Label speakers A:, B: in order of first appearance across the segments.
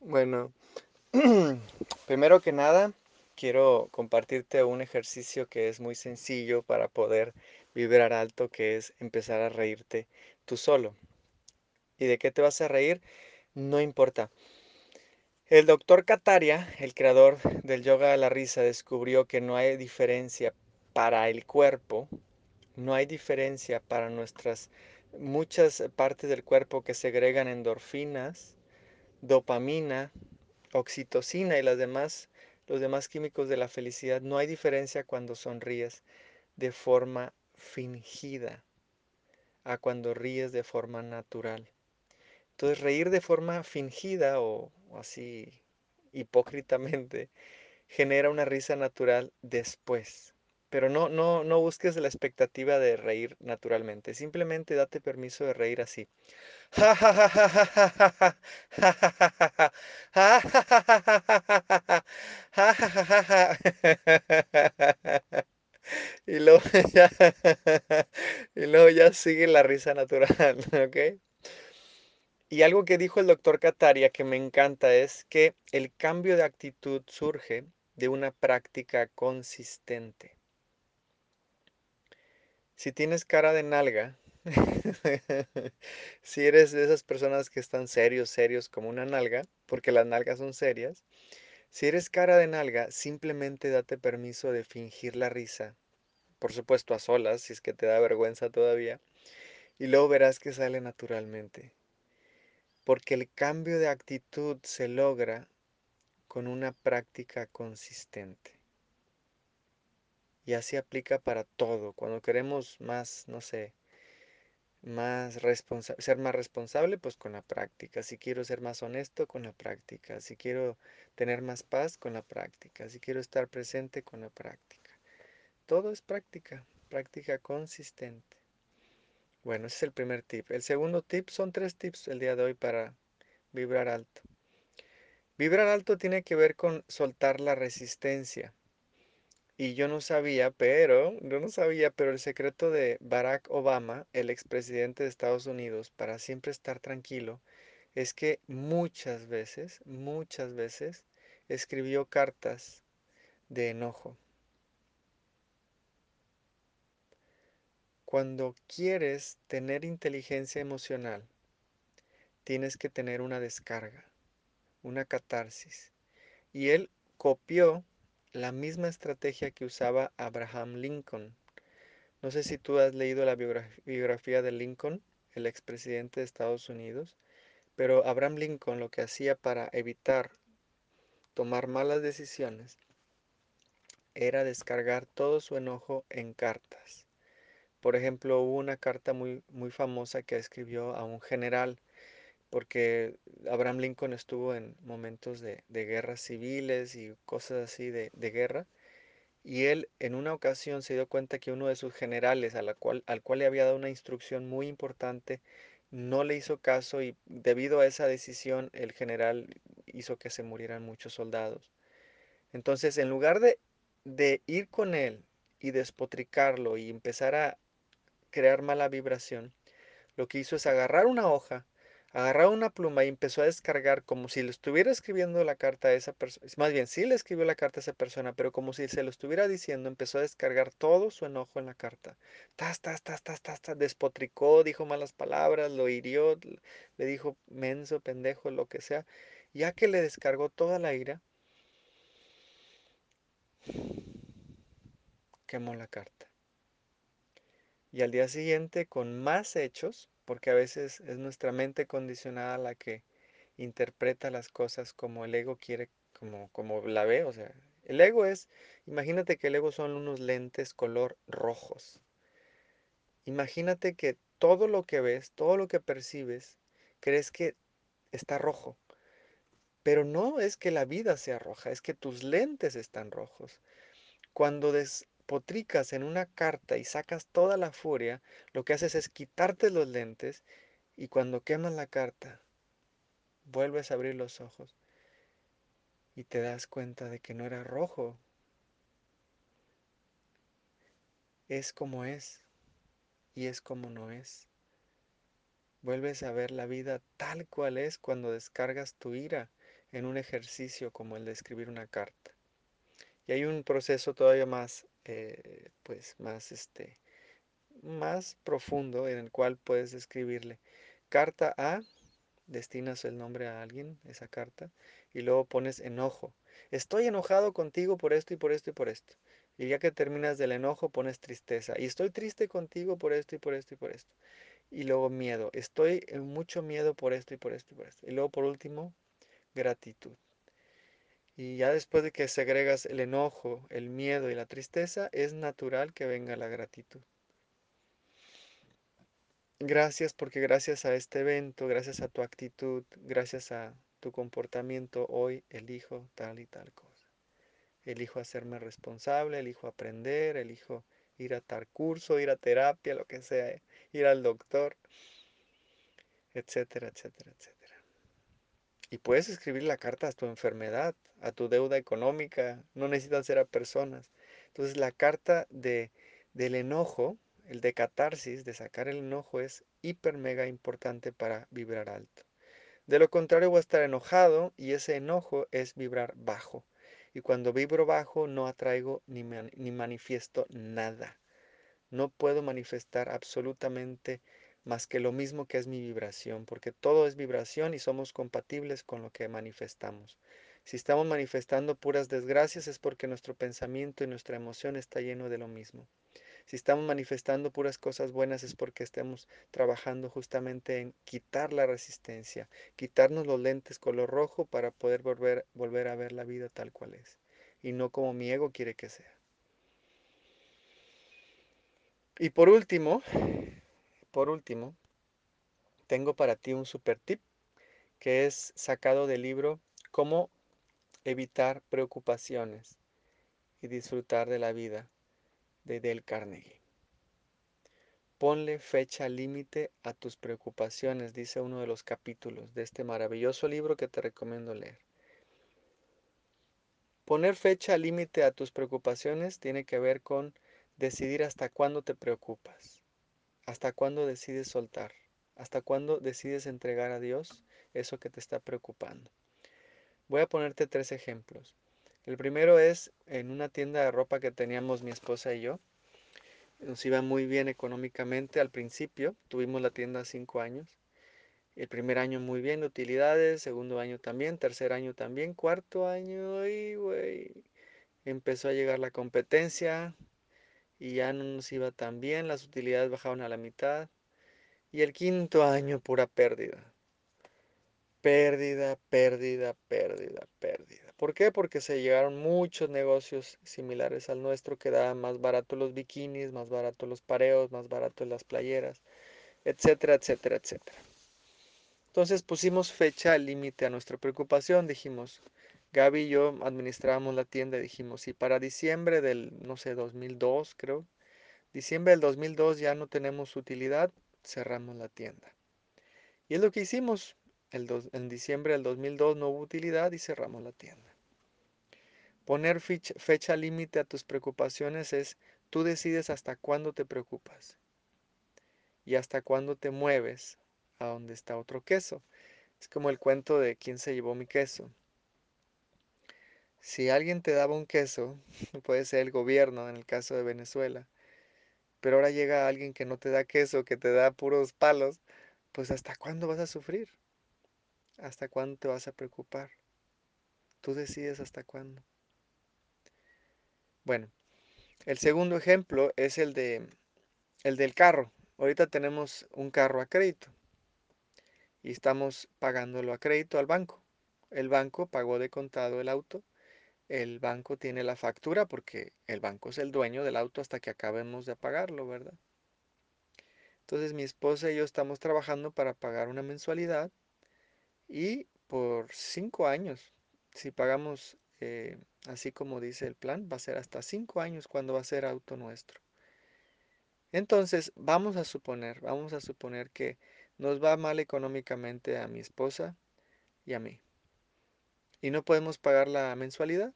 A: Bueno, primero que nada, quiero compartirte un ejercicio que es muy sencillo para poder vibrar alto, que es empezar a reírte tú solo. ¿Y de qué te vas a reír? No importa. El doctor Kataria, el creador del yoga de la risa, descubrió que no hay diferencia para el cuerpo, no hay diferencia para nuestras muchas partes del cuerpo que segregan endorfinas, dopamina, oxitocina y las demás, los demás químicos de la felicidad. No hay diferencia cuando sonríes de forma fingida a cuando ríes de forma natural. Entonces reír de forma fingida o, o así hipócritamente genera una risa natural después. Pero no, no, no busques la expectativa de reír naturalmente. Simplemente date permiso de reír así. Y luego ya, y luego ya sigue la risa natural, ¿ok? Y algo que dijo el doctor Kataria que me encanta es que el cambio de actitud surge de una práctica consistente. Si tienes cara de nalga, si eres de esas personas que están serios, serios como una nalga, porque las nalgas son serias, si eres cara de nalga, simplemente date permiso de fingir la risa, por supuesto a solas, si es que te da vergüenza todavía, y luego verás que sale naturalmente. Porque el cambio de actitud se logra con una práctica consistente. Y así aplica para todo. Cuando queremos más, no sé, más ser más responsable, pues con la práctica. Si quiero ser más honesto, con la práctica. Si quiero tener más paz, con la práctica. Si quiero estar presente, con la práctica. Todo es práctica, práctica consistente. Bueno, ese es el primer tip. El segundo tip son tres tips el día de hoy para vibrar alto. Vibrar alto tiene que ver con soltar la resistencia. Y yo no sabía, pero, yo no sabía, pero el secreto de Barack Obama, el expresidente de Estados Unidos, para siempre estar tranquilo, es que muchas veces, muchas veces, escribió cartas de enojo. Cuando quieres tener inteligencia emocional, tienes que tener una descarga, una catarsis. Y él copió la misma estrategia que usaba Abraham Lincoln. No sé si tú has leído la biografía de Lincoln, el expresidente de Estados Unidos, pero Abraham Lincoln lo que hacía para evitar tomar malas decisiones era descargar todo su enojo en cartas. Por ejemplo, hubo una carta muy, muy famosa que escribió a un general, porque Abraham Lincoln estuvo en momentos de, guerras civiles y cosas así de, guerra, y él en una ocasión se dio cuenta que uno de sus generales, al cual le había dado una instrucción muy importante, no le hizo caso y debido a esa decisión el general hizo que se murieran muchos soldados. Entonces, en lugar de, de ir con él y despotricarlo y empezar a crear mala vibración, lo que hizo es agarrar una hoja, agarrar una pluma y empezó a descargar como si le estuviera escribiendo la carta a esa persona. Más bien, sí le escribió la carta a esa persona, pero como si se lo estuviera diciendo, empezó a descargar todo su enojo en la carta. Tas, tas, tas, tas, tas, tas, despotricó, dijo malas palabras, lo hirió, le dijo menso, pendejo, lo que sea. Ya que le descargó toda la ira, quemó la carta. Y al día siguiente, con más hechos, porque a veces es nuestra mente condicionada la que interpreta las cosas como el ego quiere, como, como la ve. O sea, el ego es, imagínate que el ego son unos lentes color rojos. Imagínate que todo lo que ves, todo lo que percibes, crees que está rojo. Pero no es que la vida sea roja, es que tus lentes están rojos. Cuando des, potricas en una carta y sacas toda la furia, lo que haces es quitarte los lentes y cuando quemas la carta, vuelves a abrir los ojos y te das cuenta de que no era rojo. Es como es y es como no es. Vuelves a ver la vida tal cual es cuando descargas tu ira. en un ejercicio como el de escribir una carta. Y hay un proceso todavía más, eh, pues más, este, más profundo en el cual puedes escribirle carta a, destinas el nombre a alguien, esa carta, y luego pones enojo. Estoy enojado contigo por esto y por esto y por esto. Y ya que terminas del enojo pones tristeza. Y estoy triste contigo por esto y por esto y por esto. Y luego miedo. Estoy en mucho miedo por esto y por esto y por esto. Y luego por último, gratitud. Y ya después de que segregas el enojo, el miedo y la tristeza, es natural que venga la gratitud. Gracias porque gracias a este evento, gracias a tu actitud, gracias a tu comportamiento, hoy elijo tal y tal cosa. Elijo hacerme responsable, elijo aprender, elijo ir a tal curso, ir a terapia, lo que sea, ir al doctor, etcétera, etcétera, etcétera. Y puedes escribir la carta a tu enfermedad, a tu deuda económica, no necesitan ser a personas. Entonces la carta de, del enojo, el de catarsis, de sacar el enojo, es hiper mega importante para vibrar alto. De lo contrario voy a estar enojado y ese enojo es vibrar bajo. Y cuando vibro bajo no atraigo ni, ni manifiesto nada. No puedo manifestar absolutamente más que lo mismo que es mi vibración, porque todo es vibración y somos compatibles con lo que manifestamos. Si estamos manifestando puras desgracias es porque nuestro pensamiento y nuestra emoción está lleno de lo mismo. Si estamos manifestando puras cosas buenas es porque estamos trabajando justamente en quitar la resistencia, quitarnos los lentes color rojo para poder volver, volver a ver la vida tal cual es, y no como mi ego quiere que sea. Y por último, por último, tengo para ti un super tip que es sacado del libro Cómo evitar preocupaciones y disfrutar de la vida de Del Carnegie. Ponle fecha límite a tus preocupaciones, dice uno de los capítulos de este maravilloso libro que te recomiendo leer. Poner fecha límite a tus preocupaciones tiene que ver con decidir hasta cuándo te preocupas. ¿Hasta cuándo decides soltar? ¿Hasta cuándo decides entregar a Dios eso que te está preocupando? Voy a ponerte tres ejemplos. El primero es en una tienda de ropa que teníamos mi esposa y yo. Nos iba muy bien económicamente al principio. Tuvimos la tienda cinco años. El primer año muy bien, utilidades. Segundo año también. Tercer año también. Cuarto año, y güey. Empezó a llegar la competencia y ya no nos iba tan bien, las utilidades bajaron a la mitad. Y el quinto año, pura pérdida. Pérdida, pérdida, pérdida, pérdida. ¿Por qué? Porque se llegaron muchos negocios similares al nuestro que daban más barato los bikinis, más barato los pareos, más barato las playeras, etcétera, etcétera, etcétera. Entonces pusimos fecha límite a nuestra preocupación, dijimos, Gaby y yo administrábamos la tienda y dijimos, si para diciembre del, no sé, 2002 creo, diciembre del 2002 ya no tenemos utilidad, cerramos la tienda. Y es lo que hicimos. El en diciembre del 2002 no hubo utilidad y cerramos la tienda. Poner fecha, fecha límite a tus preocupaciones es tú decides hasta cuándo te preocupas y hasta cuándo te mueves a donde está otro queso. Es como el cuento de quién se llevó mi queso. Si alguien te daba un queso, puede ser el gobierno en el caso de Venezuela, pero ahora llega alguien que no te da queso, que te da puros palos, pues ¿hasta cuándo vas a sufrir? ¿Hasta cuándo te vas a preocupar? Tú decides hasta cuándo. Bueno, el segundo ejemplo es el de el del carro. Ahorita tenemos un carro a crédito y estamos pagándolo a crédito al banco. El banco pagó de contado el auto el banco tiene la factura porque el banco es el dueño del auto hasta que acabemos de pagarlo, ¿verdad? Entonces mi esposa y yo estamos trabajando para pagar una mensualidad y por cinco años, si pagamos eh, así como dice el plan, va a ser hasta cinco años cuando va a ser auto nuestro. Entonces vamos a suponer, vamos a suponer que nos va mal económicamente a mi esposa y a mí. Y no podemos pagar la mensualidad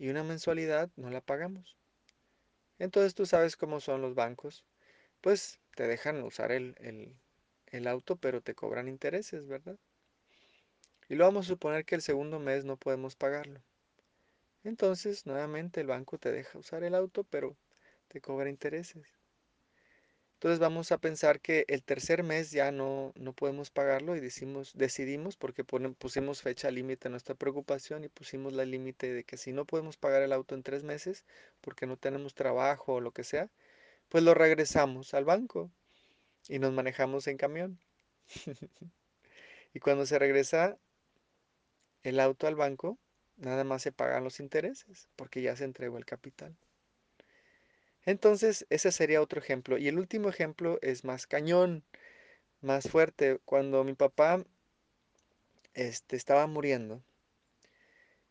A: y una mensualidad no la pagamos. Entonces tú sabes cómo son los bancos. Pues te dejan usar el, el, auto, pero te cobran intereses, ¿verdad? Y lo vamos a suponer que el segundo mes no podemos pagarlo. Entonces, nuevamente el banco te deja usar el auto, pero te cobra intereses. Entonces vamos a pensar que el tercer mes ya no, no podemos pagarlo y decimos, decidimos, porque pusimos fecha límite a nuestra preocupación y pusimos la límite de que si no podemos pagar el auto en tres meses, porque no tenemos trabajo o lo que sea, pues lo regresamos al banco y nos manejamos en camión. y cuando se regresa el auto al banco, nada más se pagan los intereses, porque ya se entregó el capital. Entonces, ese sería otro ejemplo. Y el último ejemplo es más cañón, más fuerte. Cuando mi papá este, estaba muriendo,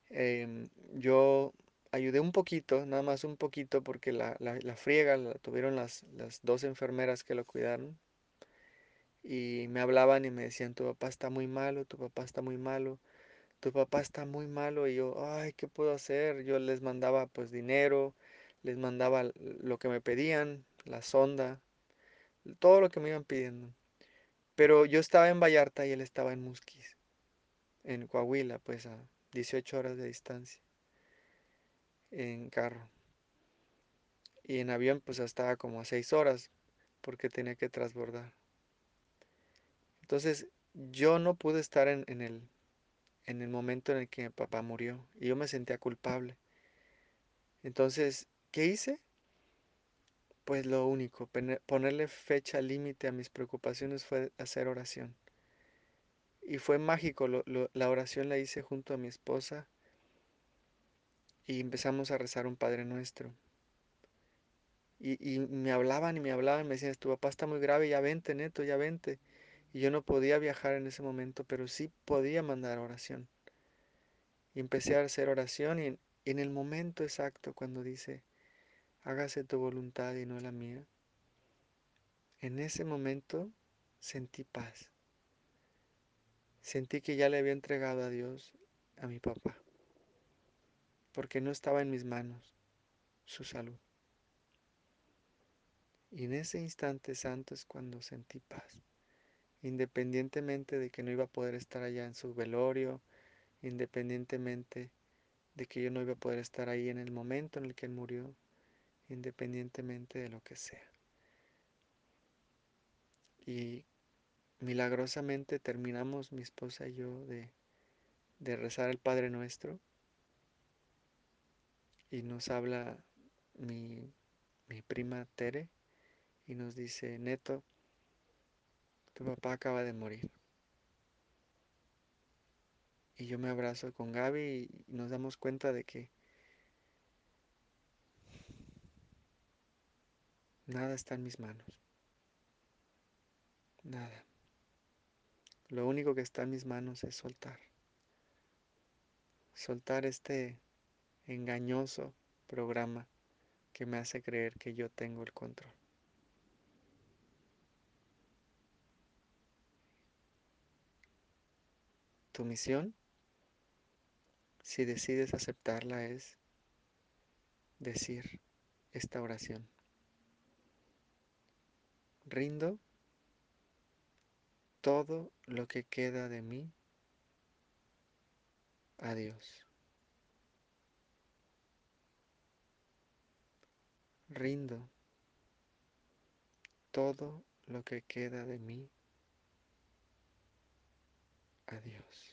A: em, yo ayudé un poquito, nada más un poquito, porque la, la, friega la tuvieron las, las dos enfermeras que lo cuidaron. Y me hablaban y me decían, tu papá está muy malo, tu papá está muy malo tu papá está muy malo y yo, ay, ¿qué puedo hacer? Yo les mandaba pues dinero, les mandaba lo que me pedían, la sonda, todo lo que me iban pidiendo. Pero yo estaba en Vallarta y él estaba en Musquis, en Coahuila, pues a 18 horas de distancia, en carro. Y en avión pues estaba como a 6 horas, porque tenía que transbordar. Entonces yo no pude estar en, en el, en el momento en el que mi papá murió y yo me sentía culpable. Entonces, ¿qué hice? Pues lo único, ponerle fecha límite a mis preocupaciones fue hacer oración. Y fue mágico, la oración la hice junto a mi esposa y empezamos a rezar un Padre Nuestro. Y, y, me hablaban y me hablaban, me decían, tu papá está muy grave, ya vente, neto, ya vente. Y yo no podía viajar en ese momento, pero sí podía mandar oración. Y empecé a hacer oración y en el momento exacto cuando dice, hágase tu voluntad y no la mía, en ese momento sentí paz. Sentí que ya le había entregado a Dios a mi papá, porque no estaba en mis manos su salud. Y en ese instante santo es cuando sentí paz, independientemente de que no iba a poder estar allá en su velorio, independientemente de que yo no iba a poder estar ahí en el momento en el que él murió, independientemente de lo que sea. Y milagrosamente terminamos mi esposa y yo de, rezar el Padre Nuestro y nos habla mi, mi prima Tere y nos dice, Neto, tu papá acaba de morir. Y yo me abrazo con Gaby y nos damos cuenta de que nada está en mis manos. Nada. Lo único que está en mis manos es soltar. Soltar este engañoso programa que me hace creer que yo tengo el control. Tu misión, si decides aceptarla, es decir esta oración rindo todo lo que queda de mí a Dios. Rindo todo lo que queda de mí a Dios.